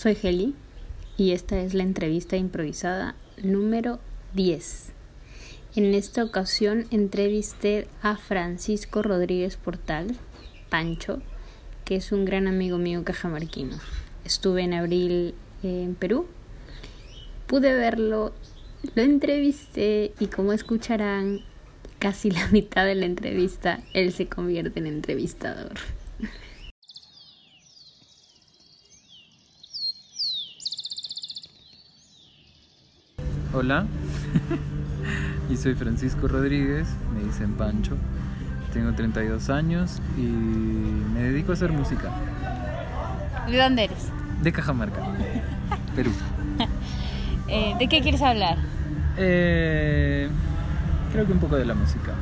soy Heli y esta es la entrevista improvisada número 10. En esta ocasión entrevisté a Francisco Rodríguez Portal, Pancho, que es un gran amigo mío cajamarquino. Estuve en abril en Perú, pude verlo, lo entrevisté y como escucharán, casi la mitad de la entrevista él se convierte en entrevistador. Hola, y soy Francisco Rodríguez, me dicen Pancho, tengo 32 años y me dedico a hacer música. ¿De dónde eres? De Cajamarca, Perú. Eh, ¿De qué quieres hablar? Eh, creo que un poco de la música.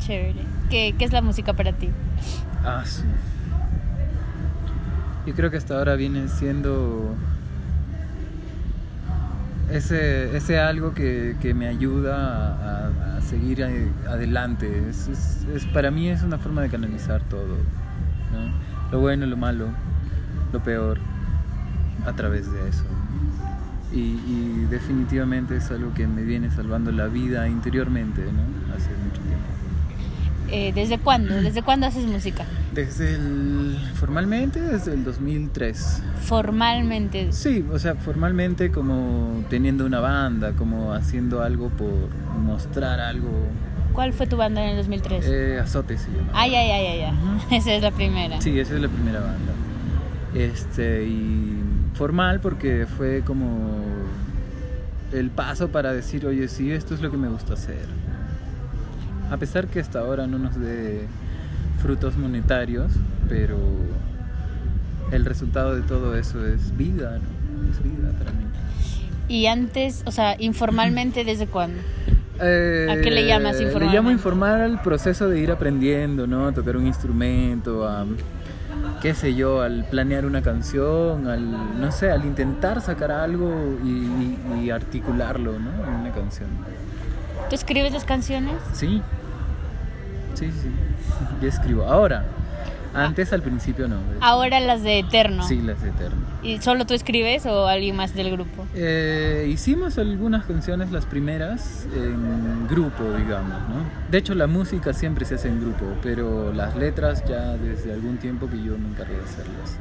Chévere. ¿Qué, ¿Qué es la música para ti? Ah, sí. Yo creo que hasta ahora viene siendo ese, ese algo que, que me ayuda a, seguir adelante. Es, para mí es una forma de canalizar todo. ¿no? Lo bueno, lo malo, lo peor, a través de eso. Y, definitivamente es algo que me viene salvando la vida interiormente. Eh, ¿Desde cuándo? ¿Desde cuándo haces música? Desde el... formalmente desde el 2003. Formalmente. Sí, o sea, formalmente como teniendo una banda, como haciendo algo por mostrar algo. ¿Cuál fue tu banda en el 2003? Eh, Azote se llama. Ay, ay, ay, ay, ay. Esa es la primera. Sí, esa es la primera banda. Este, y formal porque fue como el paso para decir, oye, sí, esto es lo que me gusta hacer. A pesar que hasta ahora no nos dé frutos monetarios, pero el resultado de todo eso es vida, ¿no? Es vida para mí. Y antes, o sea, informalmente, ¿desde cuándo? ¿A qué le llamas Le llamo informar al proceso de ir aprendiendo, ¿no? A tocar un instrumento, a qué sé yo, al planear una canción, al no sé, al intentar sacar algo y, y- y articularlo, ¿no? En una canción. ¿Tú escribes las canciones? Sí. Sí, sí. Yo escribo. Ahora. Antes al principio no. Ahora las de Eterno. Sí, las de Eterno. ¿Y solo tú escribes o alguien más del grupo? Eh, hicimos algunas canciones, las primeras, en grupo, digamos, ¿no? De hecho, la música siempre se hace en grupo, pero las letras ya desde algún tiempo que yo me encargué de hacerlas.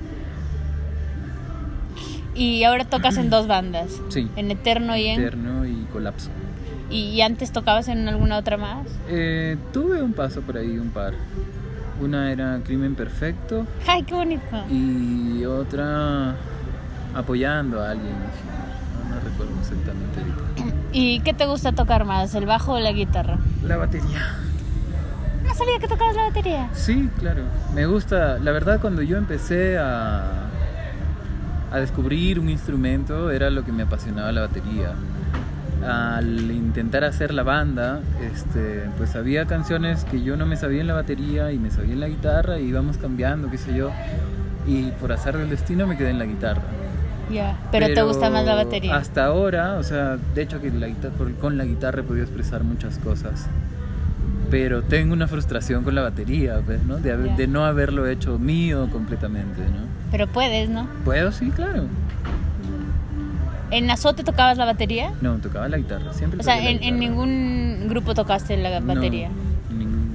Y ahora tocas en dos bandas. Sí. En Eterno y en... Eterno y Colapso. ¿Y antes tocabas en alguna otra más? Eh, tuve un paso por ahí, un par. Una era Crimen Perfecto ¡Ay, qué bonito! y otra apoyando a alguien. No, no recuerdo exactamente ahorita. ¿Y qué te gusta tocar más, el bajo o la guitarra? La batería. No sabía que tocabas la batería. Sí, claro. Me gusta. La verdad, cuando yo empecé a, a descubrir un instrumento, era lo que me apasionaba la batería. Al intentar hacer la banda, este, pues había canciones que yo no me sabía en la batería y me sabía en la guitarra y íbamos cambiando, qué sé yo. Y por azar del destino me quedé en la guitarra. Ya. Pero, te gusta más la batería. Hasta ahora, o sea, de hecho que la guitarra, con la guitarra he podido expresar muchas cosas. Pero tengo una frustración con la batería, pues, ¿no? De, haber- de no haberlo hecho mío completamente, ¿no? Pero puedes, ¿no? ¿Puedo? Sí, claro. ¿En Azote tocabas la batería? No, tocaba la guitarra, siempre O sea, en, ningún grupo tocaste la No, batería. en ninguno.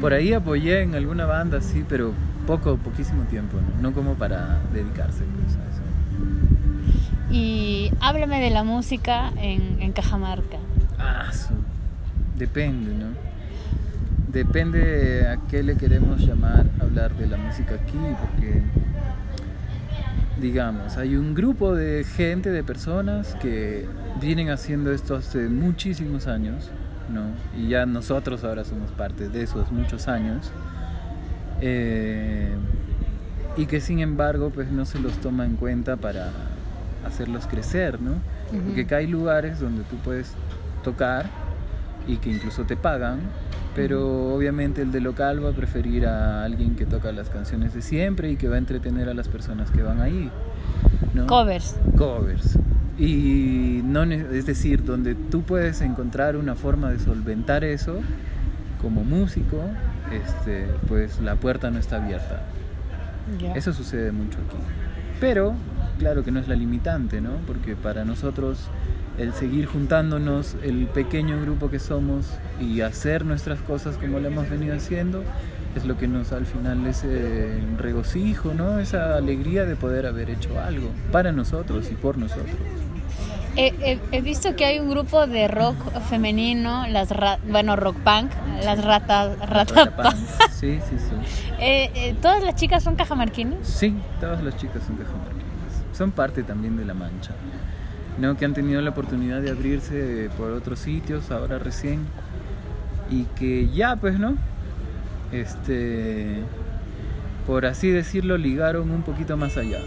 Por ahí apoyé en alguna banda, sí, pero poco, poquísimo tiempo, ¿no? No como para dedicarse pues, a eso. Y háblame de la música en, en Cajamarca. Ah, depende, ¿no? Depende a qué le queremos llamar hablar de la música aquí, porque, digamos, hay un grupo de gente, de personas que vienen haciendo esto hace muchísimos años, ¿no? Y ya nosotros ahora somos parte de esos muchos años. eh, y que sin embargo, pues no se los toma en cuenta para hacerlos crecer, ¿no? Porque acá hay lugares donde tú puedes tocar y que incluso te pagan, pero obviamente el de local va a preferir a alguien que toca las canciones de siempre y que va a entretener a las personas que van ahí. ¿no? Covers. Covers. Y no, es decir, donde tú puedes encontrar una forma de solventar eso como músico, este, pues la puerta no está abierta. Eso sucede mucho aquí. Pero, claro que no es la limitante, ¿no? Porque para nosotros el seguir juntándonos, el pequeño grupo que somos y hacer nuestras cosas como lo hemos venido haciendo, es lo que nos al final ese regocijo, ¿no? Esa alegría de poder haber hecho algo para nosotros y por nosotros. He, visto que hay un grupo de rock femenino, las bueno, rock punk, las ratas rata Sí, sí, sí. Eh, eh, ¿Todas las chicas son cajamarquines? Sí, todas las chicas son cajamarquines. Son parte también de la mancha. ¿No? Que han tenido la oportunidad de abrirse por otros sitios, ahora recién. Y que ya, pues, ¿no? Este, por así decirlo, ligaron un poquito más allá.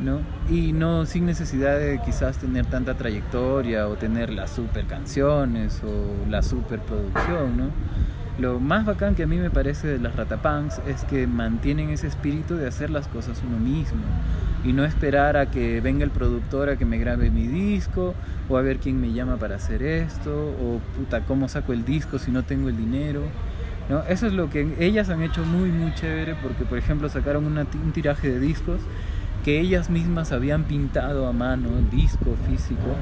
¿no? Y no sin necesidad de quizás tener tanta trayectoria o tener las super canciones o la super producción, ¿no? Lo más bacán que a mí me parece de las Ratapunks es que mantienen ese espíritu de hacer las cosas uno mismo y no esperar a que venga el productor a que me grabe mi disco o a ver quién me llama para hacer esto o puta, cómo saco el disco si no tengo el dinero. ¿no? Eso es lo que ellas han hecho muy muy chévere porque por ejemplo sacaron un tiraje de discos que ellas mismas habían pintado a mano, disco físico,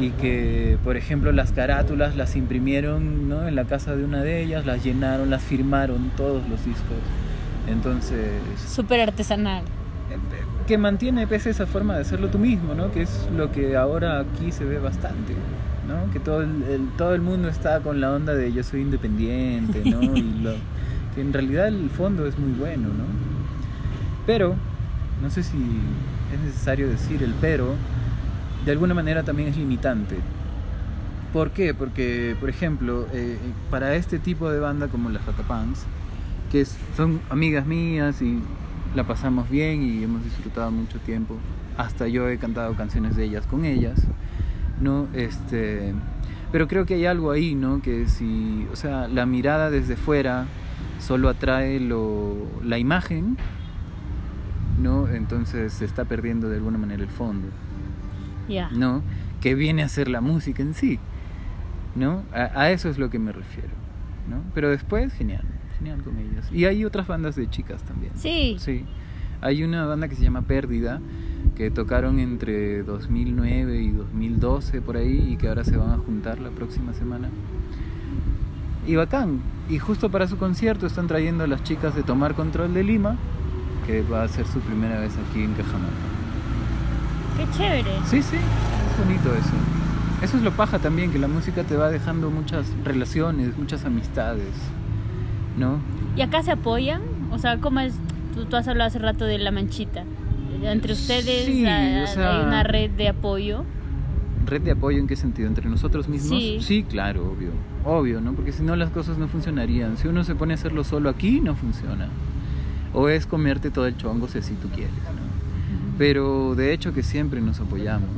y que, por ejemplo, las carátulas las imprimieron ¿no? en la casa de una de ellas, las llenaron, las firmaron todos los discos. Entonces... Súper artesanal. Que mantiene pese esa forma de hacerlo tú mismo, ¿no? Que es lo que ahora aquí se ve bastante, ¿no? Que todo el, todo el mundo está con la onda de yo soy independiente, ¿no? Y lo, que en realidad el fondo es muy bueno, ¿no? Pero no sé si es necesario decir el pero, de alguna manera también es limitante. ¿Por qué? Porque, por ejemplo, eh, para este tipo de banda como las Ratapunks, que son amigas mías y la pasamos bien y hemos disfrutado mucho tiempo, hasta yo he cantado canciones de ellas con ellas, ¿no? Este, pero creo que hay algo ahí, ¿no? Que si, o sea, la mirada desde fuera solo atrae lo, la imagen ¿no? Entonces se está perdiendo de alguna manera el fondo, ¿no? Que viene a ser la música en sí, ¿no? A, eso es lo que me refiero, ¿no? Pero después, genial, genial con ellos. Y hay otras bandas de chicas también. Sí. Sí. Hay una banda que se llama Pérdida, que tocaron entre 2009 y 2012 por ahí y que ahora se van a juntar la próxima semana. Y bacán. Y justo para su concierto están trayendo a las chicas de Tomar Control de Lima que va a ser su primera vez aquí en Cajamarca. Qué chévere. Sí, sí, es bonito eso. Eso es lo paja también, que la música te va dejando muchas relaciones, muchas amistades, ¿no? ¿Y acá se apoyan? O sea, ¿cómo es? Tú, has hablado hace rato de la manchita. Entre ustedes hay, una red de apoyo. ¿Red de apoyo en qué sentido? ¿Entre nosotros mismos? Sí. sí, claro, obvio. Obvio, ¿no? Porque si no las cosas no funcionarían. Si uno se pone a hacerlo solo aquí, no funciona o es comerte todo el chongo si tú quieres. Pero de hecho que siempre nos apoyamos,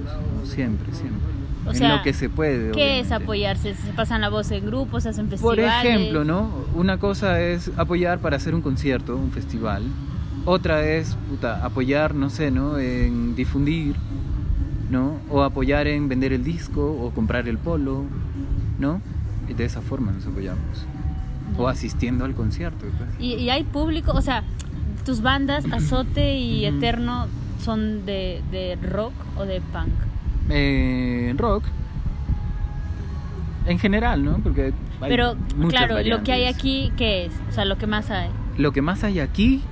siempre, siempre. O en lo que se puede. ¿Qué es apoyarse? ¿Se pasan la voz en grupos, se hacen festivales? Por ejemplo, ¿no? Una cosa es apoyar para hacer un concierto, un festival. Otra es puta, apoyar, no sé, ¿no? En difundir, ¿no? O apoyar en vender el disco o comprar el polo, ¿no? Y de esa forma nos apoyamos. O asistiendo al concierto. Pues. ¿Y, ¿Y hay público? O sea, tus bandas, Azote y Eterno, son de, rock o de punk? Eh, rock. En general, ¿no? Porque Pero claro, lo que hay aquí, ¿qué es? O sea, lo que más hay. Lo que más hay aquí,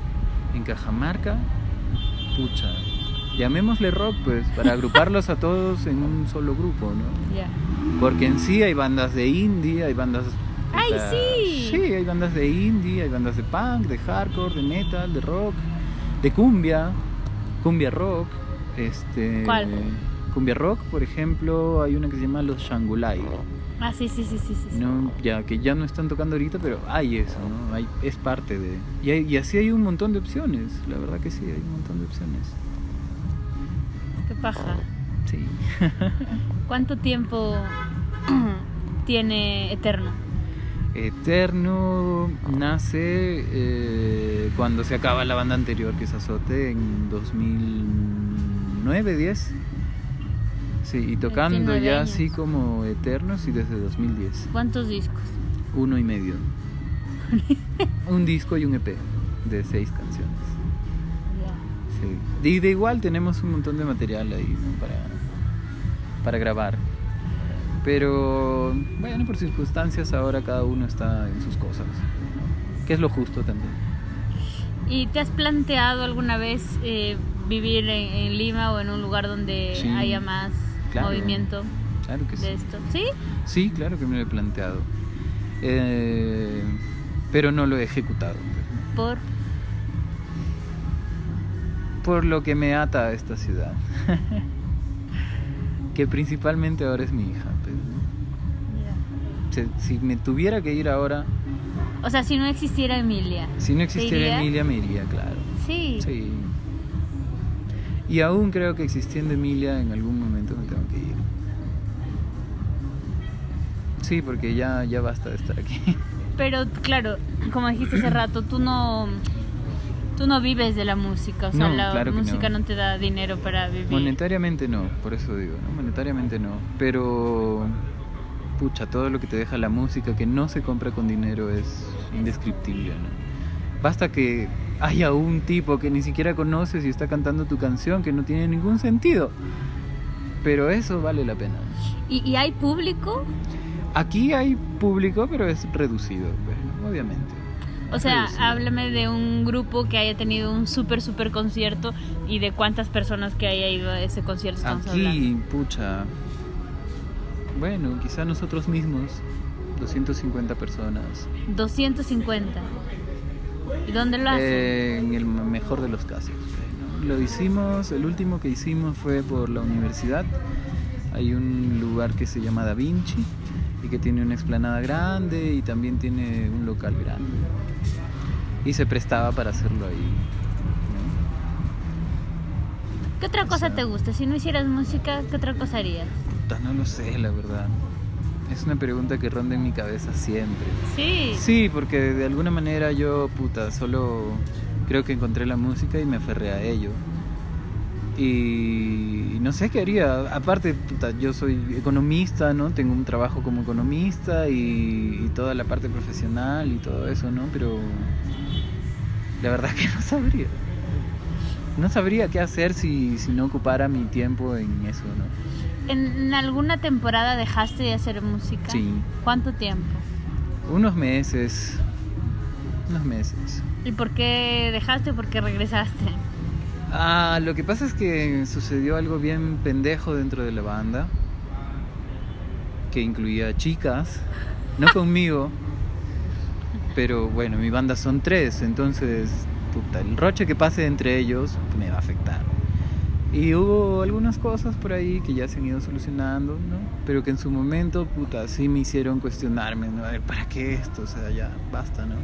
en Cajamarca, pucha. Llamémosle rock, pues, para agruparlos a todos en un solo grupo, ¿no? Ya. Porque en sí hay bandas de indie, hay bandas ¡Ay, sí! Sí, hay bandas de indie, hay bandas de punk, de hardcore, de metal, de rock, de cumbia, cumbia rock. Este, ¿Cuál? Cumbia rock, por ejemplo, hay una que se llama Los Shangulai. Ah, sí, sí, sí, sí, sí. No, ya que ya no están tocando ahorita, pero hay eso, ¿no? Hay, es parte de. Y, y así hay un montón de opciones, la verdad que sí, hay un montón de opciones. Qué paja. Sí. ¿Cuánto tiempo tiene Eterno? Eterno nace eh, cuando se acaba la banda anterior que es Azote en 2009, 10. Sí, y tocando ya así como Eternos y desde 2010. ¿Cuántos discos? Uno y medio. un disco y un EP de seis canciones. sí. Y de igual tenemos un montón de material ahí ¿no? para, para grabar. Pero bueno, por circunstancias ahora cada uno está en sus cosas. Que es lo justo también. ¿Y te has planteado alguna vez eh, vivir en, en Lima o en un lugar donde Sí, haya más claro. movimiento Claro que sí. de esto? ¿Sí? Sí, claro que me lo he planteado. Eh, pero no lo he ejecutado. Por... Por lo que me ata a esta ciudad. que principalmente ahora es mi hija. Si, me tuviera que ir ahora, O sea, si no existiera Emilia. si no ¿te existiera? Emilia, me iría, claro. Sí. Sí. Y aún creo que existiendo Emilia, en algún momento me tengo que ir. Sí, porque ya, ya basta de estar aquí. Pero claro, como dijiste hace rato, tú no tú no vives de la música, o sea, No, la claro música no. no. te da dinero para vivir. Monetariamente no, por eso digo, ¿no? Monetariamente no. Pero, pucha, todo lo que te deja la música que no se compra con dinero es indescriptible, ¿no? Basta que haya un tipo que ni siquiera conoces y está cantando tu canción que no tiene ningún sentido. Pero eso vale la pena. ¿Y, y hay público? Aquí hay público, pero es reducido, pues, ¿no? obviamente. O sea, Reducido. háblame de un grupo que haya tenido un súper, súper concierto y de cuántas personas que haya ido a ese concierto estamos hablando. Aquí, pucha. Bueno, quizá nosotros mismos, 250 personas. 250. ¿Y dónde lo hacen? Eh, en el mejor de los casos. ¿no? Lo hicimos, el último que hicimos fue por la universidad. Hay un lugar que se llama Da Vinci y que tiene una explanada grande y también tiene un local grande. Y se prestaba para hacerlo ahí. ¿no? ¿Qué otra cosa sea- te gusta? Si no hicieras música, ¿qué otra cosa harías? Puta, no lo sé, la verdad. Es una pregunta que ronda en mi cabeza siempre. Sí. Sí, porque de alguna manera yo, puta, solo creo que encontré la música y me aferré a ello. Y, y no sé qué haría. Aparte, puta, yo soy economista, ¿no? Tengo un trabajo como economista y, y toda la parte profesional y todo eso, ¿no? Pero la verdad que no sabría. No sabría qué hacer si, si no ocupara mi tiempo en eso, ¿no? ¿En, alguna temporada dejaste de hacer música? Sí. ¿Cuánto tiempo? Unos meses. Unos meses. ¿Y por qué dejaste o por qué regresaste? Ah, lo que pasa es que sucedió algo bien pendejo dentro de la banda, que incluía chicas, no conmigo, pero bueno, mi banda son tres, entonces puta, el roche que pase entre ellos me va a afectar. Y hubo algunas cosas por ahí que ya se han ido solucionando, ¿no? Pero que en su momento, puta, sí me hicieron cuestionarme, ¿no? A ver, ¿para qué esto? O sea, ya, basta, ¿no?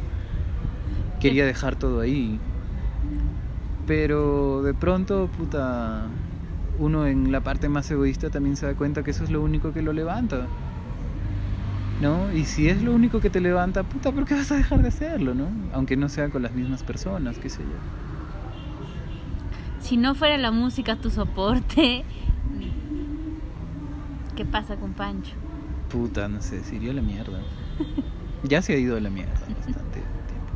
Quería dejar todo ahí. Pero de pronto, puta, uno en la parte más egoísta también se da cuenta que eso es lo único que lo levanta. ¿No? Y si es lo único que te levanta, puta, ¿por qué vas a dejar de hacerlo, no? Aunque no sea con las mismas personas, qué sé yo. Si no fuera la música tu soporte, ¿qué pasa con Pancho? Puta, no sé, se a la mierda. Ya se ha ido a la mierda bastante tiempo.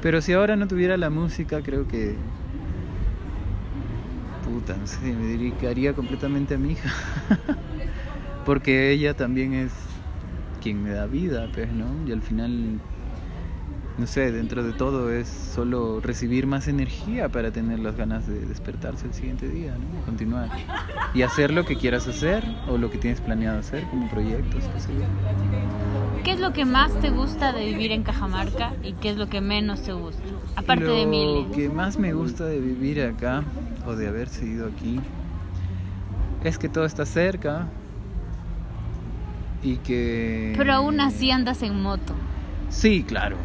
Pero si ahora no tuviera la música, creo que. Puta, no sé, me dedicaría completamente a mi hija. Porque ella también es quien me da vida, pues, ¿no? Y al final, no sé, dentro de todo es solo recibir más energía para tener las ganas de despertarse el siguiente día, ¿no? Continuar. Y hacer lo que quieras hacer o lo que tienes planeado hacer como proyectos, qué sé yo. ¿Qué es lo que más te gusta de vivir en Cajamarca y qué es lo que menos te gusta? Aparte lo de Emilia. que más me gusta de vivir acá o de haberse ido aquí es que todo está cerca y que... Pero aún así andas en moto. Sí, claro.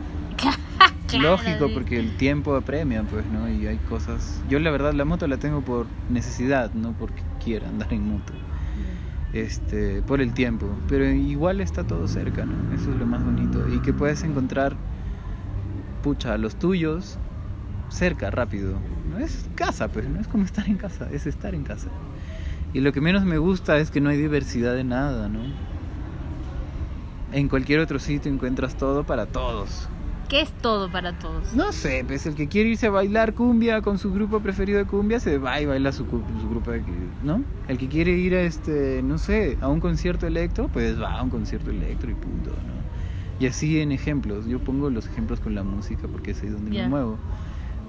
Claro, Lógico, porque el tiempo apremia, pues, ¿no? Y hay cosas... Yo la verdad la moto la tengo por necesidad, no porque quiera andar en moto. Este, por el tiempo. Pero igual está todo cerca, ¿no? Eso es lo más bonito. Y que puedes encontrar, pucha, a los tuyos cerca, rápido. No es casa, pues, no es como estar en casa, es estar en casa. Y lo que menos me gusta es que no hay diversidad de nada, ¿no? En cualquier otro sitio encuentras todo para todos. ¿Qué es todo para todos? No sé, pues el que quiere irse a bailar cumbia con su grupo preferido de cumbia se va y baila su, su grupo de ¿no? El que quiere ir a este, no sé, a un concierto electro, pues va a un concierto electro y punto, ¿no? Y así en ejemplos, yo pongo los ejemplos con la música porque es ahí donde Ya. me muevo.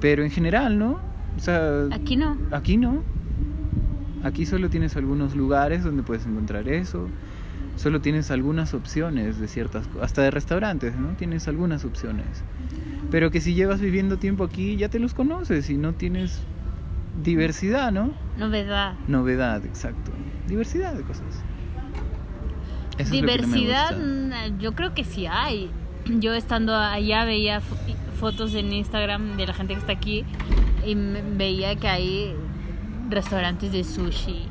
Pero en general, ¿no? O sea, Aquí no. Aquí no. Aquí solo tienes algunos lugares donde puedes encontrar eso. Solo tienes algunas opciones de ciertas cosas, hasta de restaurantes, ¿no? Tienes algunas opciones. Pero que si llevas viviendo tiempo aquí ya te los conoces y no tienes diversidad, ¿no? Novedad. Novedad, exacto. Diversidad de cosas. Eso Diversidad, mm, yo creo que sí hay. Yo estando allá veía fo- fotos en Instagram de la gente que está aquí y veía que hay restaurantes de sushi.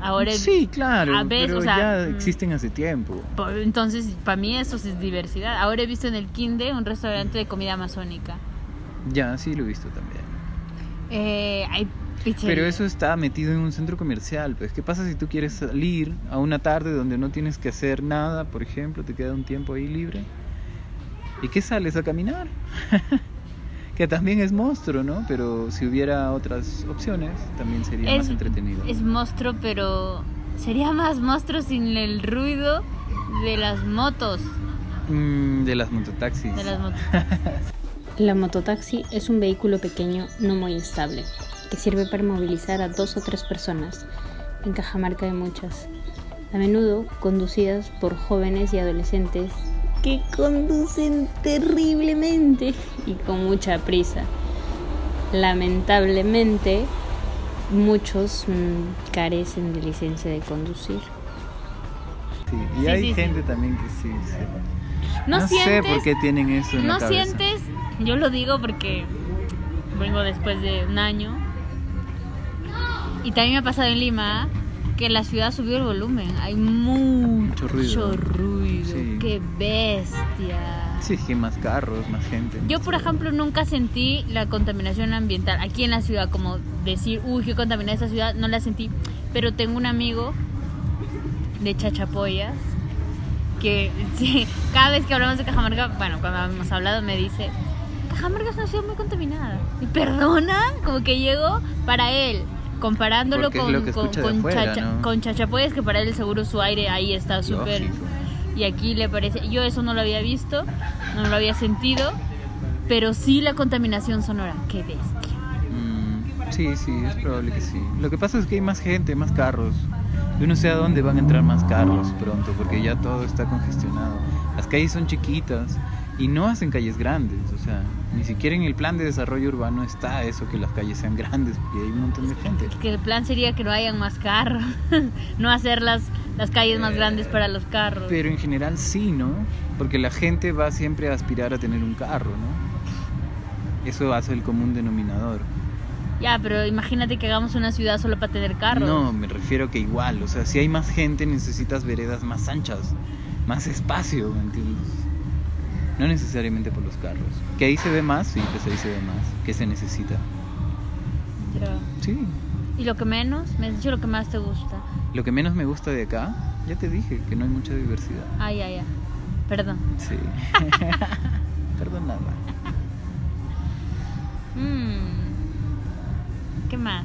Ahora, Sí, claro, a veces, pero o sea, ya mm. existen hace tiempo. entonces para mí eso es diversidad. Ahora he visto en el Kinde un restaurante de comida amazónica. Ya, sí lo he visto también. Eh, hay pizzería. Pero eso está metido en un centro comercial, pues ¿qué pasa si tú quieres salir a una tarde donde no tienes que hacer nada, por ejemplo, te queda un tiempo ahí libre? ¿Y qué sales a caminar? que también es monstruo, ¿no? Pero si hubiera otras opciones, también sería más entretenido. Es monstruo, pero sería más monstruo sin el ruido de las motos. Mm, de las mototaxis. De las motos. La mototaxi es un vehículo pequeño no muy estable, que sirve para movilizar a dos o tres personas. En Cajamarca hay muchas, a menudo conducidas por jóvenes y adolescentes que conducen terriblemente y con mucha prisa. Lamentablemente, muchos mm, carecen de licencia de conducir. Sí, Y Sí, hay sí, gente también que sí. sí. No, sé por qué tienen eso en la no cabeza. sientes, yo lo digo porque vengo después de un año y también me ha pasado en Lima que la ciudad subió el volumen, hay mucho, ruido. ruido, Sí. qué bestia. Sí, que más carros, más gente. Yo, por ejemplo, nunca sentí la contaminación ambiental aquí en la ciudad, como decir, uy, qué contaminada esta ciudad, no la sentí. Pero tengo un amigo de Chachapoyas que sí, cada vez que hablamos de Cajamarca, bueno, cuando hemos hablado me dice, Cajamarca es una ciudad muy contaminada. Y perdona, como que llegó para él, comparándolo con, con, afuera, Chacha- ¿no? con Chachapoyas, que para él seguro su aire ahí está súper... Y aquí le parece, yo eso no lo había visto, no lo había sentido, pero sí la contaminación sonora, qué bestia. Mm, sí, sí, es probable que sí. Lo que pasa es que hay más gente, más carros. Yo no sé a dónde van a entrar más carros pronto, porque ya todo está congestionado. Las calles son chiquitas y no hacen calles grandes, o sea, ni siquiera en el plan de desarrollo urbano está eso que las calles sean grandes, porque hay un montón de gente. Que el plan sería que no hayan más carros, no hacer las, las calles más grandes para los carros. Pero en general sí, ¿no? Porque la gente va siempre a aspirar a tener un carro, ¿no? Eso hace el común denominador. Ya, pero imagínate que hagamos una ciudad solo para tener carros. No, me refiero que igual, o sea, si hay más gente necesitas veredas más anchas, más espacio, ¿me entiendes? No necesariamente por los carros. Que ahí se ve más, sí, pues ahí se ve más, que se necesita. Pero- Sí. ¿Y lo que menos? Me has dicho lo que más te gusta. Lo que menos me gusta de acá, ya te dije, que no hay mucha diversidad. Ah, ya, ya. Perdón. Sí. Perdonaba. Mm. ¿Qué más?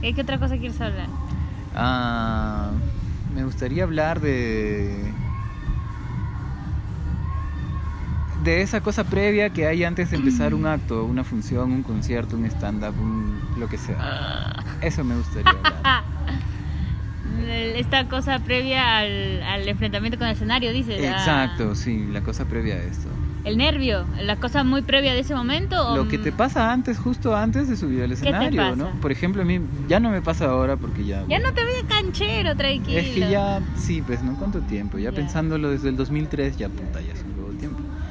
¿Qué, qué otra cosa quieres hablar? Ah, me gustaría hablar de de esa cosa previa que hay antes de empezar un acto, una función, un concierto, un stand-up, un lo que sea. Eso me gustaría hablar. Esta cosa previa al, al enfrentamiento con el escenario, dices. ah, Exacto, sí, la cosa previa a esto. El nervio, la cosa muy previa de ese momento. o- Lo que te pasa antes, justo antes de subir al te escenario, pasa? ¿no? Por ejemplo, a mí ya no me pasa ahora porque ya... Ya no te veo canchero, tranquilo. Es que ya, sí, pues, ¿no? ¿Cuánto tiempo? Ya, Ya. pensándolo desde el 2003, ya puta, ya es un.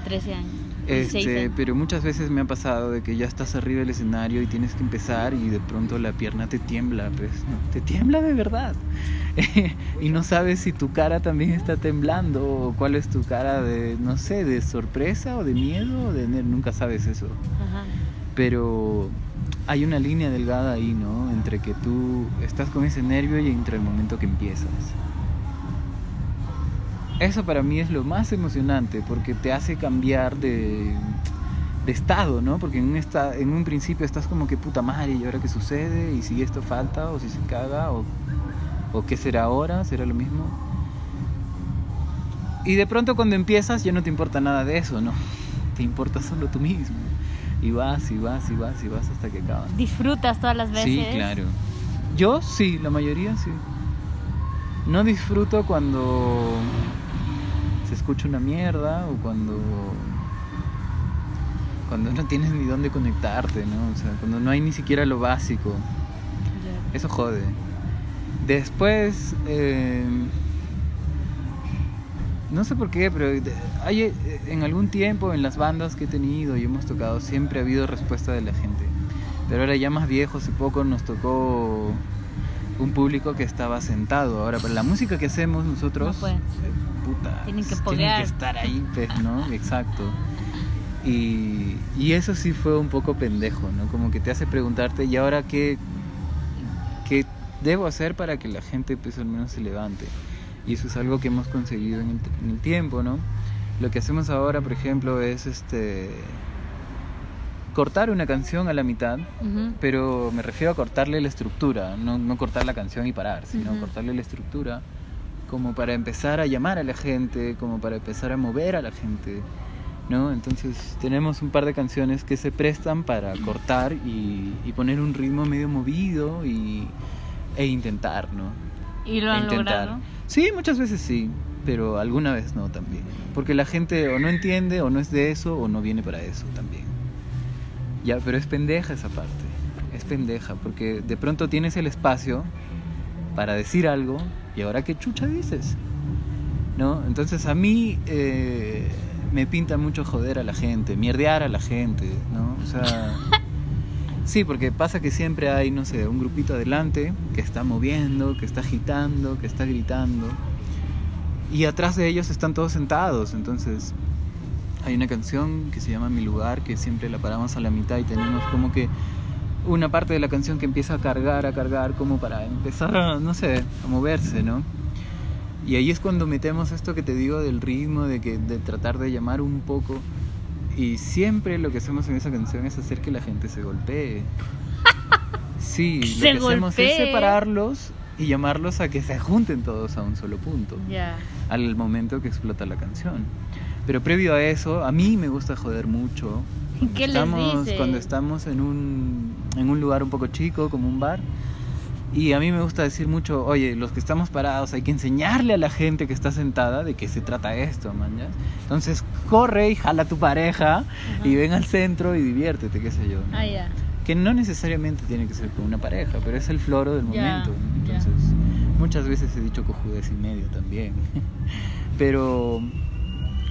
13 años. 16 Este, años. pero muchas veces me ha pasado de que ya estás arriba del escenario y tienes que empezar y de pronto la pierna te tiembla, pues, ¿no? te tiembla de verdad. y no sabes si tu cara también está temblando o cuál es tu cara de, no sé, de sorpresa o de miedo, o de nunca sabes eso. Ajá. Pero hay una línea delgada ahí, ¿no? Entre que tú estás con ese nervio y entre el momento que empiezas. Eso para mí es lo más emocionante porque te hace cambiar de, de estado, ¿no? Porque en un, esta, en un principio estás como que puta madre, ¿y ahora qué sucede? ¿Y si esto falta? ¿O si se caga? ¿O, o qué será ahora? ¿Será lo mismo? Y de pronto cuando empiezas ya no te importa nada de eso, ¿no? Te importa solo tú mismo. Y vas y vas y vas y vas hasta que acabas. ¿Disfrutas todas las veces? Sí, claro. Yo sí, la mayoría sí. No disfruto cuando se escucha una mierda o cuando cuando no tienes ni dónde conectarte, ¿no? O sea, cuando no hay ni siquiera lo básico. Eso jode. Después, eh, no sé por qué, pero hay, eh, en algún tiempo en las bandas que he tenido y hemos tocado siempre ha habido respuesta de la gente. Pero ahora ya más viejos, hace poco nos tocó un público que estaba sentado. Ahora, para la música que hacemos nosotros, no puta, tienen que, tienen que estar ahí, pues, ¿no? Exacto. Y, y, eso sí fue un poco pendejo, ¿no? Como que te hace preguntarte, ¿y ahora qué, qué debo hacer para que la gente pues al menos se levante? Y eso es algo que hemos conseguido en el, en el tiempo, ¿no? Lo que hacemos ahora, por ejemplo, es este cortar una canción a la mitad, uh -huh. pero me refiero a cortarle la estructura, no, no cortar la canción y parar, sino uh -huh. cortarle la estructura como para empezar a llamar a la gente, como para empezar a mover a la gente, ¿no? Entonces tenemos un par de canciones que se prestan para cortar y, y poner un ritmo medio movido y, e intentar, ¿no? ¿Y lo han intentar. logrado? Sí, muchas veces sí, pero alguna vez no también. Porque la gente o no entiende o no es de eso o no viene para eso también. Ya, pero es pendeja esa parte. Es pendeja porque de pronto tienes el espacio para decir algo y ahora qué chucha dices. ¿No? Entonces a mí eh, me pinta mucho joder a la gente, mierdear a la gente, ¿no? O sea, sí, porque pasa que siempre hay, no sé, un grupito adelante que está moviendo, que está agitando, que está gritando. Y atrás de ellos están todos sentados, entonces hay una canción que se llama Mi lugar, que siempre la paramos a la mitad y tenemos como que una parte de la canción que empieza a cargar, a cargar, como para empezar a, no sé, a moverse, ¿no? Y ahí es cuando metemos esto que te digo del ritmo, de, que, de tratar de llamar un poco. Y siempre lo que hacemos en esa canción es hacer que la gente se golpee. Sí, lo Se que hacemos es separarlos y llamarlos a que se junten todos a un solo punto. Ya. Al momento que explota la canción. Pero previo a eso, a mí me gusta joder mucho. ¿Qué les estamos, dices? Cuando estamos en un, en un lugar un poco chico, como un bar. Y a mí me gusta decir mucho, oye, los que estamos parados hay que enseñarle a la gente que está sentada de qué se trata esto, man. ¿ya? Entonces corre y jala a tu pareja Ajá. y ven al centro y diviértete, qué sé yo. ¿no? Ah, ya. Que no necesariamente tiene que ser con una pareja, pero es el floro del momento. ya. Entonces, muchas veces he dicho cojudez y medio también. pero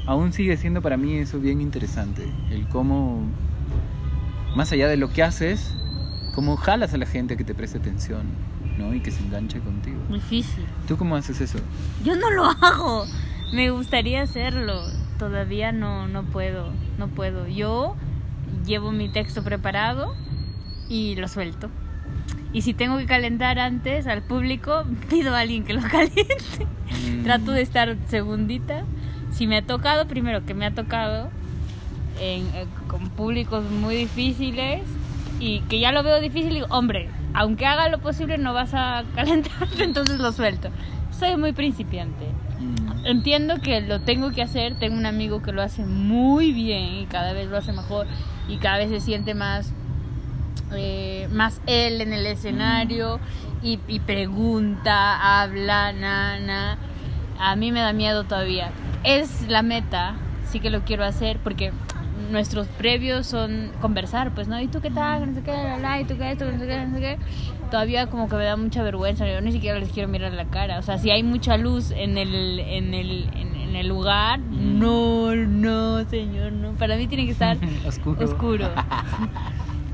aún sigue siendo para mí eso bien interesante. El cómo, más allá de lo que haces, cómo jalas a la gente que te preste atención, ¿no? Y que se enganche contigo. Difícil. ¿Tú cómo haces eso? Yo no lo hago. Me gustaría hacerlo. Todavía no, no puedo. No puedo. Yo llevo mi texto preparado y lo suelto. Y si tengo que calentar antes al público, pido a alguien que lo caliente. Mm. Trato de estar segundita. Si me ha tocado, primero que me ha tocado en, eh, con públicos muy difíciles y que ya lo veo difícil, digo, hombre, aunque haga lo posible no vas a calentarte, entonces lo suelto. Soy muy principiante. Mm. Entiendo que lo tengo que hacer, tengo un amigo que lo hace muy bien y cada vez lo hace mejor y cada vez se siente más, eh, más él en el escenario y, y pregunta, habla, nana. A mí me da miedo todavía. Es la meta, sí que lo quiero hacer porque nuestros previos son conversar, pues, ¿no? ¿Y tú qué tal? No sé qué, la, la, ¿y tú qué esto? No sé qué, no sé qué. Todavía como que me da mucha vergüenza, yo ni siquiera les quiero mirar la cara. O sea, si hay mucha luz en el, en el, en, en el lugar, Mm. no, no, señor, no. Para mí tiene que estar Oscuro. oscuro.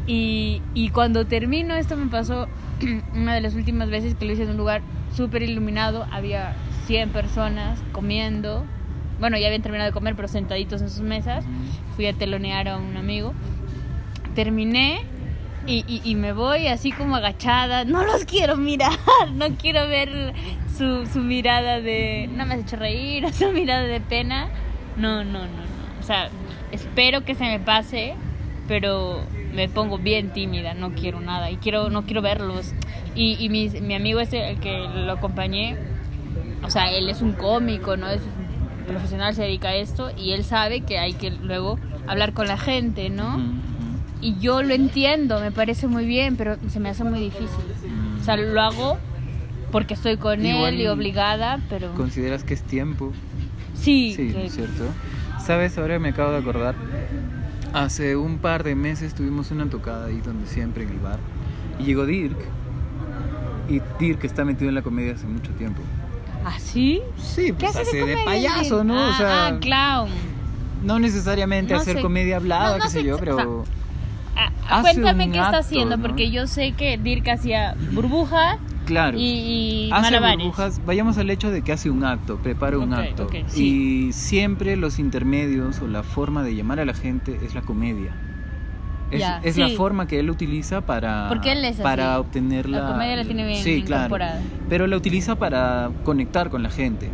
Y, y cuando termino, esto me pasó una de las últimas veces que lo hice en un lugar súper iluminado. Había 100 personas comiendo. Bueno, ya habían terminado de comer, pero sentaditos en sus mesas. Fui a telonear a un amigo. Terminé Y, y, me voy así como agachada. No los quiero mirar. No quiero ver su, su mirada de. No me has hecho reír. Su mirada de pena. No, no, no, no. O sea, espero que se me pase. Pero me pongo bien tímida. No quiero nada. Y quiero, no quiero verlos. Y, y mi, mi amigo ese, el que lo acompañé. O sea, él es un cómico, ¿no? Es profesional, se dedica a esto. Y él sabe que hay que luego hablar con la gente, ¿no? Y yo lo entiendo, me parece muy bien, pero se me hace muy difícil. O sea, lo hago porque estoy con él y obligada, pero... ¿Consideras que es tiempo? Sí. Sí, ¿cierto? ¿Sabes? Ahora me acabo de acordar. Hace un par de meses tuvimos una tocada ahí donde siempre en el bar. Y llegó Dirk. Y Dirk está metido en la comedia hace mucho tiempo. ¿Ah, sí? Sí, pues hace, de, payaso, ¿no? Ah, o sea, ah, clown. No necesariamente hacer comedia hablada, qué sé yo, pero... cuéntame qué está haciendo, porque yo sé que Dirk hacía burbuja claro. y, y hace burbujas. Vayamos al hecho de que hace un acto, prepara un acto. Y siempre los intermedios o la forma de llamar a la gente es la comedia. Es, es la forma que él utiliza para, para obtener la... La comedia la tiene bien sí, claro, Pero la utiliza para conectar con la gente.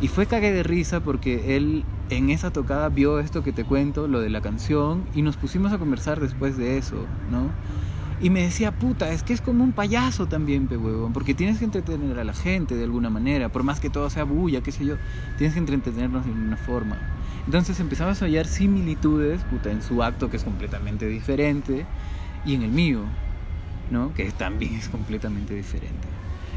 Y fue cague de risa porque él en esa tocada vio esto que te cuento, lo de la canción, y nos pusimos a conversar después de eso, ¿no? Y me decía, puta, es que es como un payaso también, pe huevón, porque tienes que entretener a la gente de alguna manera, por más que todo sea bulla, qué sé yo, tienes que entretenernos de una forma. Entonces empezamos a hallar similitudes, puta, en su acto que es completamente diferente, y en el mío, ¿no? Que también es completamente diferente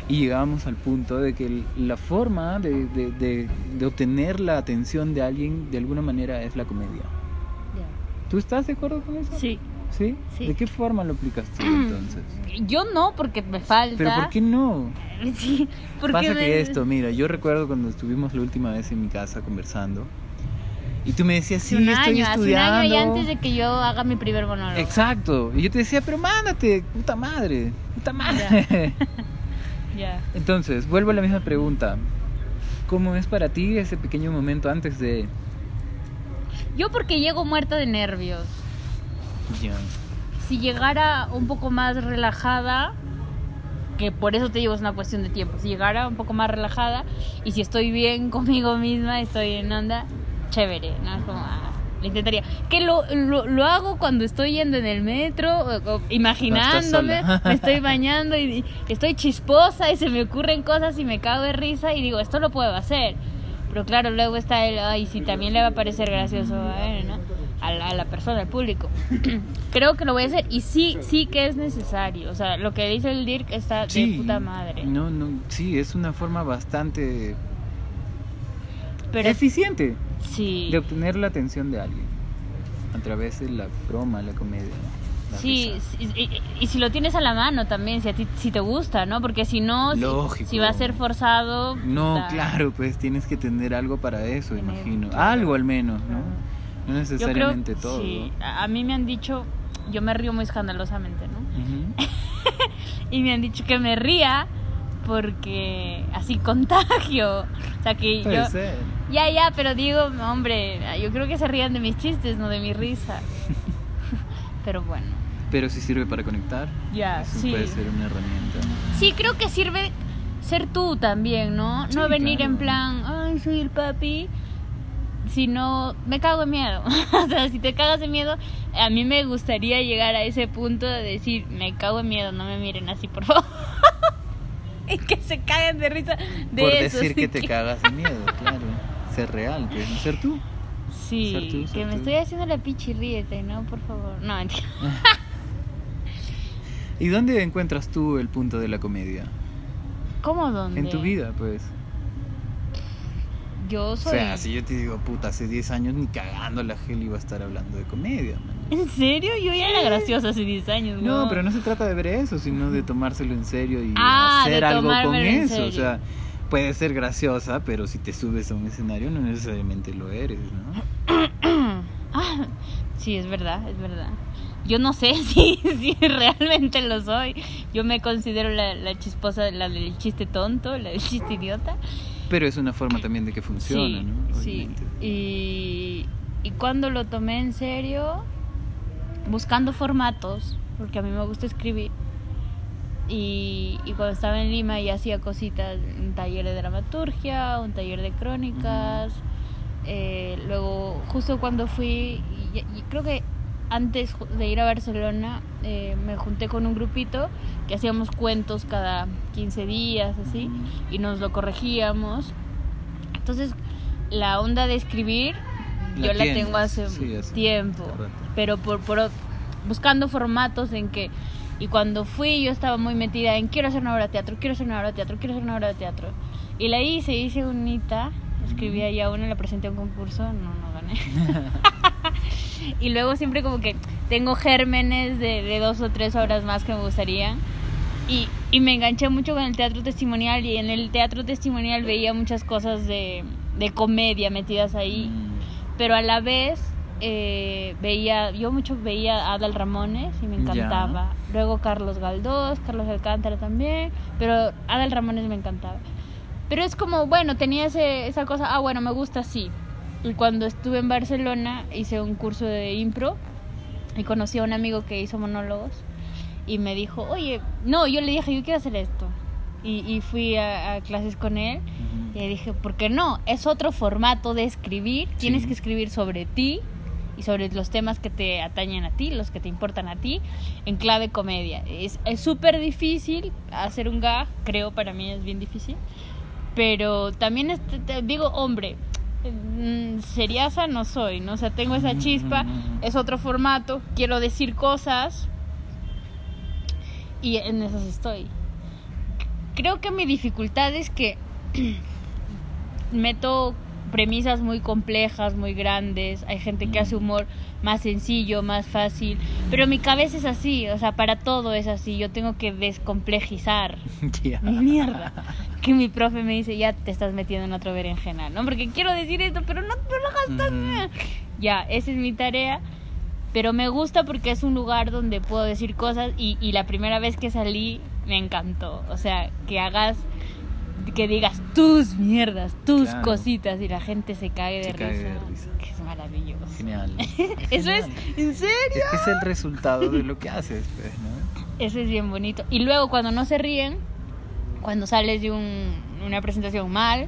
y llegábamos al punto de que la forma de, de, de, obtener la atención de alguien de alguna manera es la comedia. ¿Tú estás de acuerdo con eso? Sí. ¿Sí? ¿De qué forma lo aplicas tú entonces? Yo no, porque me falta. ¿Pero por qué no? Sí, porque Pasa que esto, mira, yo recuerdo cuando estuvimos la última vez en mi casa conversando y tú me decías, sí, estoy estudiando. Hace un año y antes de que yo haga mi primer monólogo. Exacto. Y yo te decía, pero mándate, puta madre, puta madre. Entonces, vuelvo a la misma pregunta. ¿Cómo es para ti ese pequeño momento antes de... Yo porque llego muerta de nervios. Si llegara un poco más relajada, que por eso te digo es una cuestión de tiempo, si llegara un poco más relajada y si estoy bien conmigo misma, estoy en onda, chévere, ¿no? Es como, ah, intentaría. Que lo, lo, hago cuando estoy yendo en el metro, imaginándome, me estoy bañando y, estoy chisposa y se me ocurren cosas y me cago de risa y digo, esto lo puedo hacer. Pero claro, luego está el, ay, si también le va a parecer gracioso a, la, persona, al público. Creo que lo voy a hacer y sí, sí que es necesario. O sea, lo que dice el Dirk está de puta madre. No, no, sí, es una forma bastante Pero, eficiente de obtener la atención de alguien a través de la broma, la comedia. sí, y, si lo tienes a la mano también, si a ti si te gusta, ¿no? Porque si no, Si, va a ser forzado. No, claro, pues tienes que tener algo para eso, imagino. Algo al menos, ¿no? No necesariamente todo. Sí, a mí me han dicho, yo me río muy escandalosamente, ¿no? y me han dicho que me ría porque así contagio. O sea que yo. Ya, ya, pero digo, hombre, yo creo que se rían de mis chistes, no de mi risa. pero bueno. Pero si sirve para conectar. Ya, sí. Puede ser una herramienta. Sí, creo que sirve ser tú también, ¿no? no venir en plan, ay, soy el papi. Sino, me cago de miedo. o sea, si te cagas de miedo, a mí me gustaría llegar a ese punto de decir, me cago de miedo, no me miren así, por favor. y que se caguen de risa de Por decir que te cagas de miedo, claro. Ser real, que no ser tú. Sí, que me estoy haciendo la pichirriete, ¿no? Por favor. No, mentira. ¿Y dónde encuentras tú el punto de la comedia? ¿Cómo dónde? En tu vida, pues. Yo soy... O sea, si yo te digo, puta, hace 10 años ni cagando la gel iba a estar hablando de comedia, man. ¿En serio? Yo ya era graciosa hace 10 años, ¿no? pero no se trata de ver eso, sino de tomárselo en serio y ah, hacer algo con eso. O sea, puede ser graciosa, pero si te subes a un escenario no necesariamente lo eres, ¿no? Ah, sí, es verdad, es verdad. Yo no sé si, si realmente lo soy. Yo me considero la, la chisposa, la del chiste tonto, la del chiste idiota. Pero es una forma también de que funciona, ¿no? Sí. Y, y cuando lo tomé en serio, buscando formatos, porque a mí me gusta escribir. Y, y cuando estaba en Lima ya hacía cositas, un taller de dramaturgia, un taller de crónicas. Eh, luego, justo cuando fui, y, y creo que antes de ir a Barcelona, eh, me junté con un grupito que hacíamos cuentos cada 15 días, así, y nos lo corregíamos. Entonces, la onda de escribir, La yo la tengo hace sí, hace tiempo, pero por, por buscando formatos en que y cuando fui yo estaba muy metida en quiero hacer una obra de teatro, quiero hacer una obra de teatro, quiero hacer una obra de teatro. Y la hice, hice unita, escribí allá una, la presenté a un concurso, no, no gané. y luego siempre como que tengo gérmenes de, de dos o tres obras más que me gustarían. Y, y me enganché mucho con el teatro testimonial y en el teatro testimonial veía muchas cosas de, de comedia metidas ahí Mm. pero a la vez eh, veía, yo mucho veía a Adal Ramones y me Ya. encantaba. Luego Carlos Galdós, Carlos Alcántara también, pero Adal Ramones me encantaba. Pero es como, bueno, tenía ese, esa cosa, ah, bueno, me gusta así. Y cuando estuve en Barcelona hice un curso de impro y conocí a un amigo que hizo monólogos y me dijo, oye, no, yo le dije, yo quiero hacer esto. Y, y fui a, a clases con él Ujú. y le dije, ¿por qué no? Es otro formato de escribir. Tienes Sí. que escribir sobre ti y sobre los temas que te atañen a ti, los que te importan a ti, en clave comedia. Es es súper difícil hacer un gag, creo para mí es bien difícil. Pero también es- te- digo, hombre, mm, seriasa no soy, ¿no? O sea, tengo esa chispa, es otro formato, quiero decir cosas y en esas estoy. Creo que mi dificultad es que meto premisas muy complejas, muy grandes. Hay gente que hace humor más sencillo, más fácil. Pero mi cabeza es así, o sea, para todo es así. Yo tengo que descomplejizar Ya. mi mierda. Que mi profe me dice, ya te estás metiendo en otro berenjena, ¿no? Porque quiero decir esto, pero no, no lo hagas bien. Ya, esa es mi tarea. Pero me gusta porque es un lugar donde puedo decir cosas y, y la primera vez que salí me encantó. O sea, que hagas, que digas tus mierdas, tus Claro. cositas y la gente se cae de, Se risa, cae de risa. Que es maravilloso. Genial. Eso es, Genial. ¿en serio? Es que es el resultado de lo que haces, pues, ¿no? Eso es bien bonito. Y luego cuando no se ríen, cuando sales de un- una presentación mal,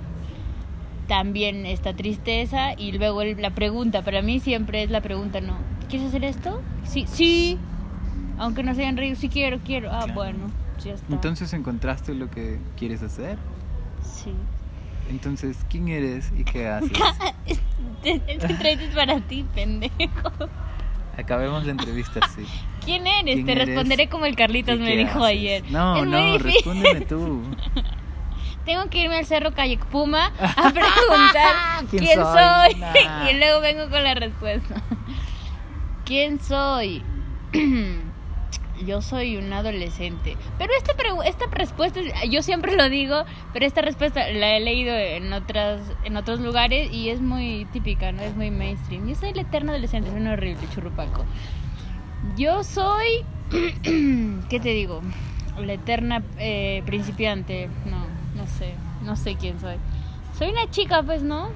también esta tristeza y luego el- la pregunta, para mí siempre es la pregunta, ¿no? ¿Quieres hacer esto? Sí, sí. Aunque no se hayan reído, sí quiero, quiero. Ah, Claro. bueno, ya está. Entonces encontraste lo que quieres hacer. Sí. Entonces, ¿quién eres y qué haces? Esta entrevista es para ti, pendejo. Acabemos la entrevista así. ¿Quién eres? ¿Quién Te eres? responderé como el Carlitos ¿Y me dijo haces? ayer. No, Es no, respóndeme tú. Tengo que irme al Cerro Calle Puma a preguntar ¿Quién quién, soy? soy. Nah. y luego vengo con la respuesta. ¿Quién soy? Yo soy un adolescente. Pero esta, esta respuesta, es- yo siempre lo digo, pero esta respuesta la he leído en, otras, en otros lugares y es muy típica, ¿no? Es muy mainstream. Yo soy el eterno adolescente, es un horrible churrupaco. Yo soy, ¿qué te digo? La eterna eh, principiante. No, no sé, no sé quién soy. Soy una chica, pues, ¿no?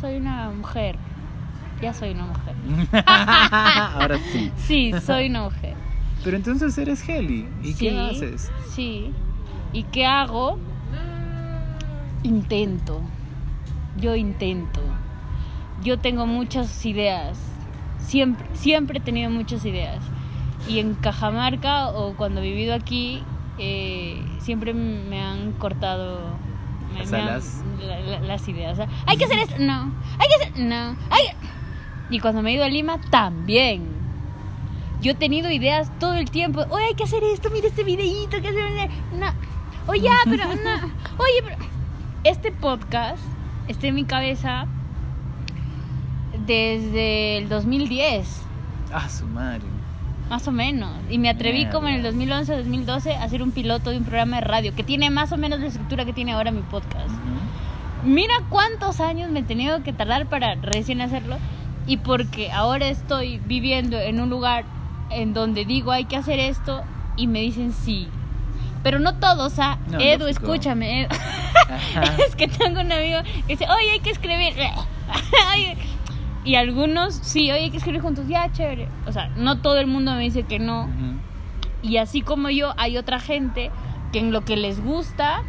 Soy una mujer. Ya soy una mujer. Ahora sí. Sí, soy una mujer. Pero entonces eres Heli. ¿Y sí, qué haces? Sí. ¿Y qué hago? Intento. Yo intento. Yo tengo muchas ideas. Siempre, siempre he tenido muchas ideas. Y en Cajamarca o cuando he vivido aquí, eh, siempre me han cortado me- Las me han- alas. la- la- las ideas. O sea, hay que hacer esto, no. Hay que hacer, no. Hay... Y cuando me he ido a Lima, también. Yo he tenido ideas todo el tiempo. Oye, hay que hacer esto, mira este videíto, que hacer... No. Oye, pero no. Oye, pero... Este podcast está en mi cabeza desde el 2010, Ah, su madre. más o menos. Y me atreví como en el Mierda. 2011 2012 a hacer un piloto de un programa de radio que tiene más o menos la estructura que tiene ahora mi podcast. Mira cuántos años me he tenido que tardar para recién hacerlo y porque ahora estoy viviendo en un lugar en donde digo hay que hacer esto y me dicen sí. Pero no todos, ¿ah? No, Edu, escúchame. Edu. Es que tengo un amigo que dice, oye, hay que escribir. Y algunos, sí, oye, hay que escribir juntos. Ya, chévere. O sea, no todo el mundo me dice que no. Y así como yo, hay otra gente que en lo que les gusta,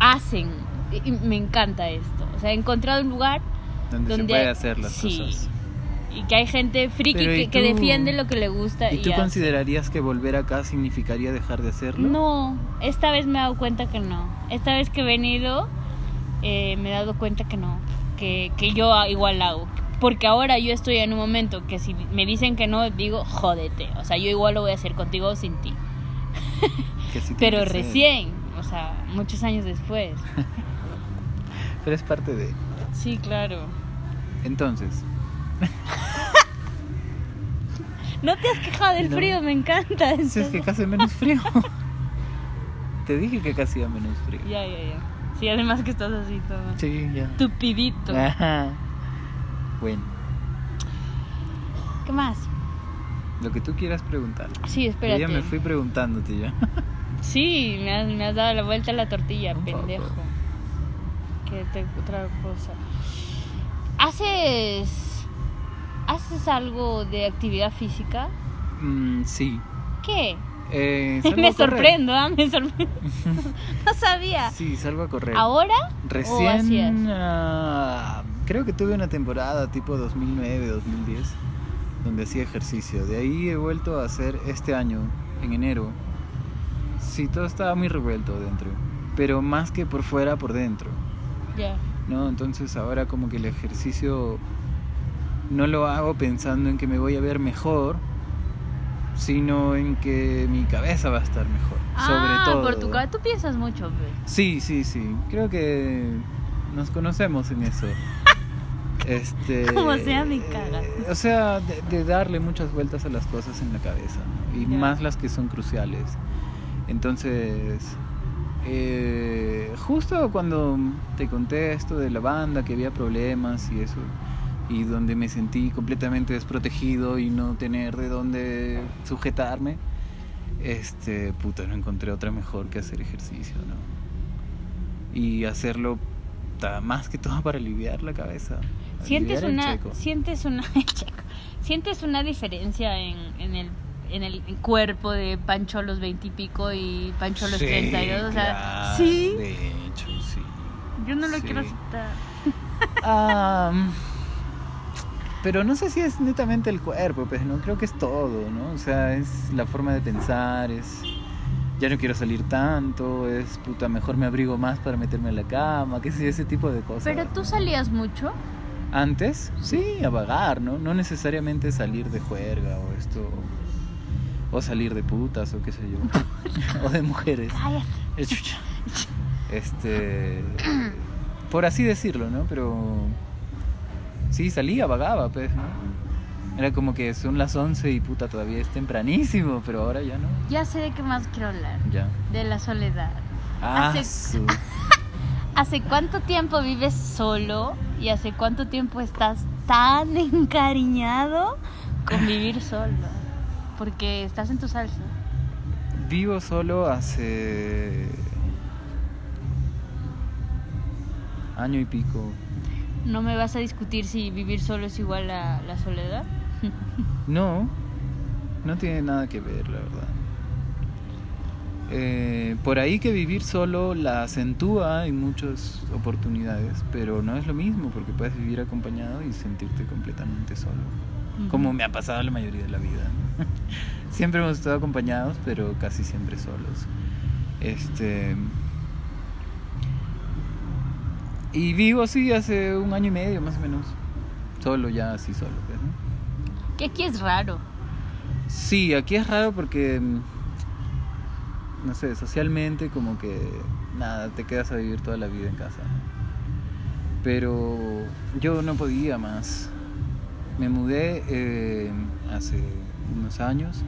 hacen. Y me encanta esto. O sea, he encontrado un lugar donde, se puede hacer las cosas. Y que hay gente friki que, defiende lo que le gusta. ¿Y, tú considerarías que volver acá significaría dejar de hacerlo? No, esta vez me he dado cuenta que no. Esta vez que he venido, eh, me he dado cuenta que no. Que, que yo igual hago. Porque ahora yo estoy en un momento que si me dicen que no, digo, jódete. O sea, yo igual lo voy a hacer contigo o sin ti. Pero recién, o sea, muchos años después. Pero es parte de... Sí, claro. Entonces. No te has quejado del frío, me encanta. Eso. es que casi menos frío. te dije que casi hacía menos frío. Ya, ya, ya. Sí, además que estás así todo. Sí, ya. Tupidito. Ajá. Bueno. ¿Qué más? Lo que tú quieras preguntar. Sí, espérate. Yo ya me fui preguntándote ya. sí, me has, me has, dado la vuelta a la tortilla, pendejo. Que te, otra cosa. ¿Haces. ¿Haces algo de actividad física? Mm, sí. ¿Qué? Eh, me sorprendo, ¿ah? Me sorprendo. no sabía. Sí, salgo a correr. ¿Ahora? Recién. Uh, creo que tuve una temporada tipo 2009, 2010, donde hacía ejercicio. De ahí he vuelto a hacer este año, en enero. Sí, todo estaba muy revuelto dentro. Pero más que por fuera, por dentro. Ya. ¿No? Entonces ahora como que el ejercicio no lo hago pensando en que me voy a ver mejor, sino en que mi cabeza va a estar mejor. Ah, sobre todo. por tu cabeza. Tú piensas mucho, Sí, sí, sí. Creo que nos conocemos en eso. este, Como sea, mi caga. Eh, o sea, de, darle muchas vueltas a las cosas en la cabeza, y más las que son cruciales. Entonces, eh, justo cuando te conté esto de la banda, que había problemas y eso, y donde me sentí completamente desprotegido y no tener de dónde sujetarme, este, puta, no encontré otra mejor que hacer ejercicio, ¿no? Y hacerlo más que todo para aliviar la cabeza. Sientes una, sientes una, sientes una diferencia en, en el en el cuerpo de Pancho a los veintipico y, Pancho a los treinta y dos, o sea, sí. De hecho, sí. Yo no lo quiero aceptar. pero no sé si es netamente el cuerpo, pues no creo que es todo, ¿no? O sea, es la forma de pensar, es ya no quiero salir tanto, es puta, mejor me abrigo más para meterme en la cama, qué sé, ese tipo de cosas. Pero tú salías mucho? Antes, sí, a vagar, ¿no? No necesariamente salir de juerga o esto, o salir de putas o qué sé yo, o de mujeres. Este, por así decirlo, ¿no? Pero sí, salía, vagaba, pues, ¿no? Era como que son las 11 y puta, todavía es tempranísimo, pero ahora ya no. Ya sé de qué más quiero hablar. Ya. De la soledad. Ah, ¿Hace, ¿Hace cuánto tiempo vives solo y hace cuánto tiempo estás tan encariñado con vivir solo? Porque estás en tu salsa. Vivo solo hace año y pico. ¿No me vas a discutir si vivir solo es igual a la soledad? no, no tiene nada que ver, la verdad. Eh, por ahí que vivir solo la acentúa en muchas oportunidades, pero no es lo mismo porque puedes vivir acompañado y sentirte completamente solo, como me ha pasado la mayoría de la vida. siempre hemos estado acompañados, pero casi siempre solos. Este y vivo así hace un año y medio más o menos, solo ya así solo. Pues, que aquí es raro. Sí, aquí es raro porque, mm, no sé, socialmente como que, nada, te quedas a vivir toda la vida en casa. Pero yo no podía más. Me mudé eh, hace unos años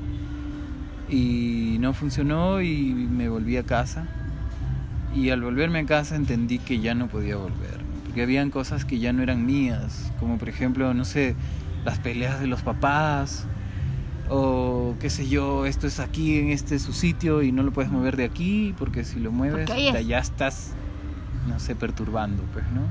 y no funcionó y me volví a casa. Y al volverme a casa entendí que ya no podía volver, porque habían cosas que ya no eran mías, como por ejemplo, no sé, las peleas de los papás, o qué sé yo, esto es aquí, en este su sitio y no lo puedes mover de aquí, porque si lo mueves ya estás, no sé, perturbando, pues, ¿no?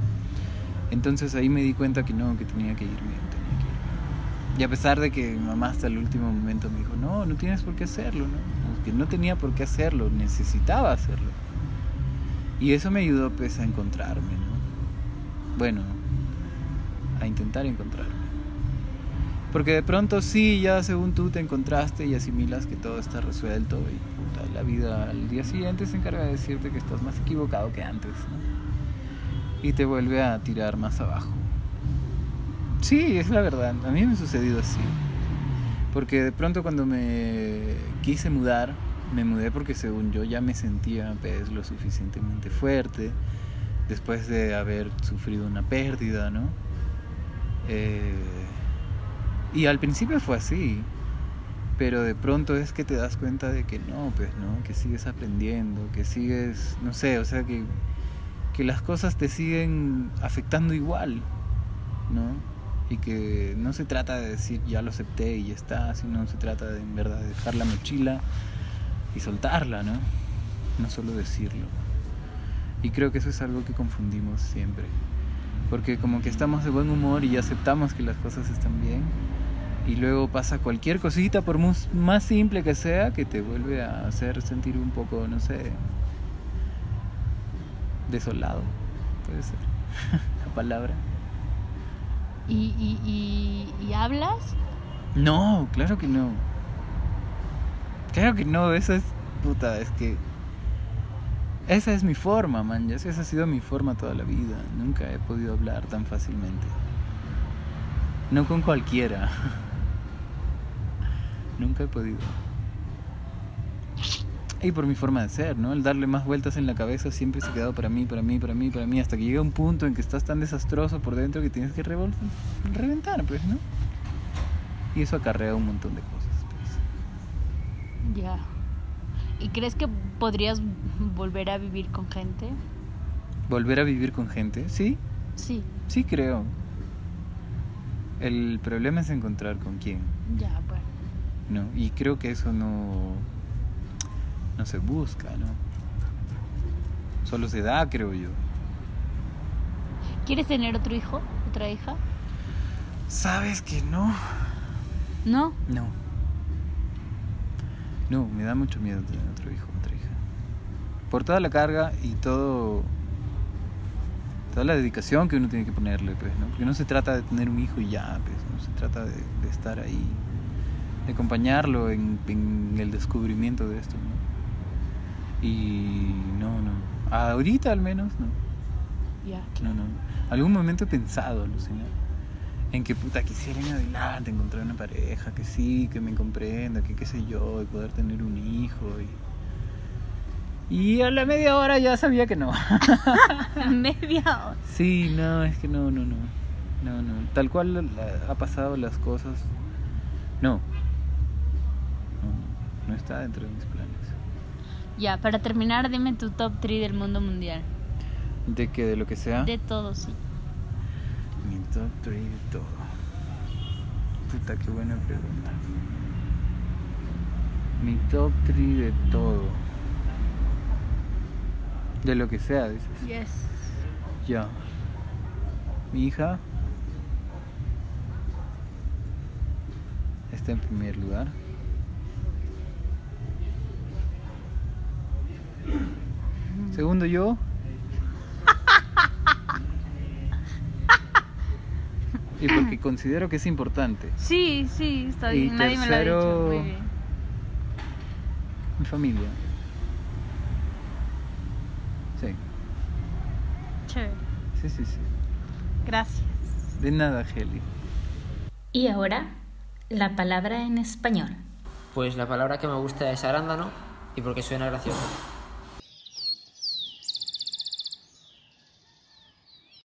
Entonces ahí me di cuenta que no, que tenía que irme, tenía que irme. Y a pesar de que mi mamá hasta el último momento me dijo, no, no tienes por qué hacerlo, ¿no? Que no tenía por qué hacerlo, necesitaba hacerlo. Y eso me ayudó pues a encontrarme, ¿no? Bueno, a intentar encontrarme. Porque de pronto sí, ya según tú te encontraste y asimilas que todo está resuelto y puta, la vida al día siguiente se encarga de decirte que estás más equivocado que antes, ¿no? Y te vuelve a tirar más abajo. Sí, es la verdad. A mí me ha sucedido así. Porque de pronto cuando me quise mudar, me mudé porque según yo ya me sentía pues, lo suficientemente fuerte después de haber sufrido una pérdida, ¿no? Eh, y al principio fue así, pero de pronto es que te das cuenta de que no, pues, ¿no? Que sigues aprendiendo, que sigues, no sé, o sea, que, que las cosas te siguen afectando igual, ¿no? y que no se trata de decir ya lo acepté y ya está, sino se trata de en verdad dejar la mochila y soltarla, ¿no? No solo decirlo. Y creo que eso es algo que confundimos siempre. Porque como que estamos de buen humor y aceptamos que las cosas están bien. Y luego pasa cualquier cosita, por más simple que sea, que te vuelve a hacer sentir un poco, no sé, desolado. Puede ser la palabra. ¿Y, y, hablas? No, claro que no. Claro que no, eso es puta, es que esa es mi forma, man, ya esa ha sido mi forma toda la vida. Nunca he podido hablar tan fácilmente. No con cualquiera. Nunca he podido. Y por mi forma de ser, ¿no? El darle más vueltas en la cabeza siempre se ha quedado para mí, para mí, para mí, para mí, hasta que llega un punto en que estás tan desastroso por dentro que tienes que reventar, pues, ¿no? Y eso acarrea un montón de cosas. Ya. ¿Y crees que podrías volver a vivir con gente? ¿Volver a vivir con gente? Sí. Sí. Sí, creo. El problema es encontrar con quién. Ya, bueno. No, y creo que eso no no se busca, ¿no? Solo se da, creo yo. ¿Quieres tener otro hijo? ¿Otra hija? Sabes que no. ¿No? No. No, me da mucho miedo tener otro hijo, otra hija. Por toda la carga y todo. Toda la dedicación que uno tiene que ponerle, pues, ¿no? Porque no se trata de tener un hijo y ya, pues, no se trata de, estar ahí, de acompañarlo en, en el descubrimiento de esto, ¿no? Y no, no. Ahorita al menos no. Ya. No, no. Algún momento he pensado, alucinar. En que puta quisiera en adelante encontrar una pareja que sí, que me comprenda, que qué sé yo, y poder tener un hijo. Y, y a la media hora ya sabía que no. ¿Media hora? Sí, no, es que no, no, no. No, no. Tal cual ha pasado las cosas. No. No, no está dentro de mis planes. Ya, para terminar, dime tu top 3 del mundo mundial. ¿De qué? ¿De lo que sea? De todo, sí. Mi top 3 de todo. Puta, qué buena pregunta. Mi top 3 de todo. De lo que sea, dices. Yes. Ya. Mi hija está en primer lugar. Segundo yo. Y porque considero que es importante. Sí, sí, está bien. Nadie me lo ha dicho. Muy bien. Mi familia. Sí. Chévere. Sí, sí, sí. Gracias. De nada, Heli. Y ahora, la palabra en español. Pues la palabra que me gusta es arándano y porque suena gracioso.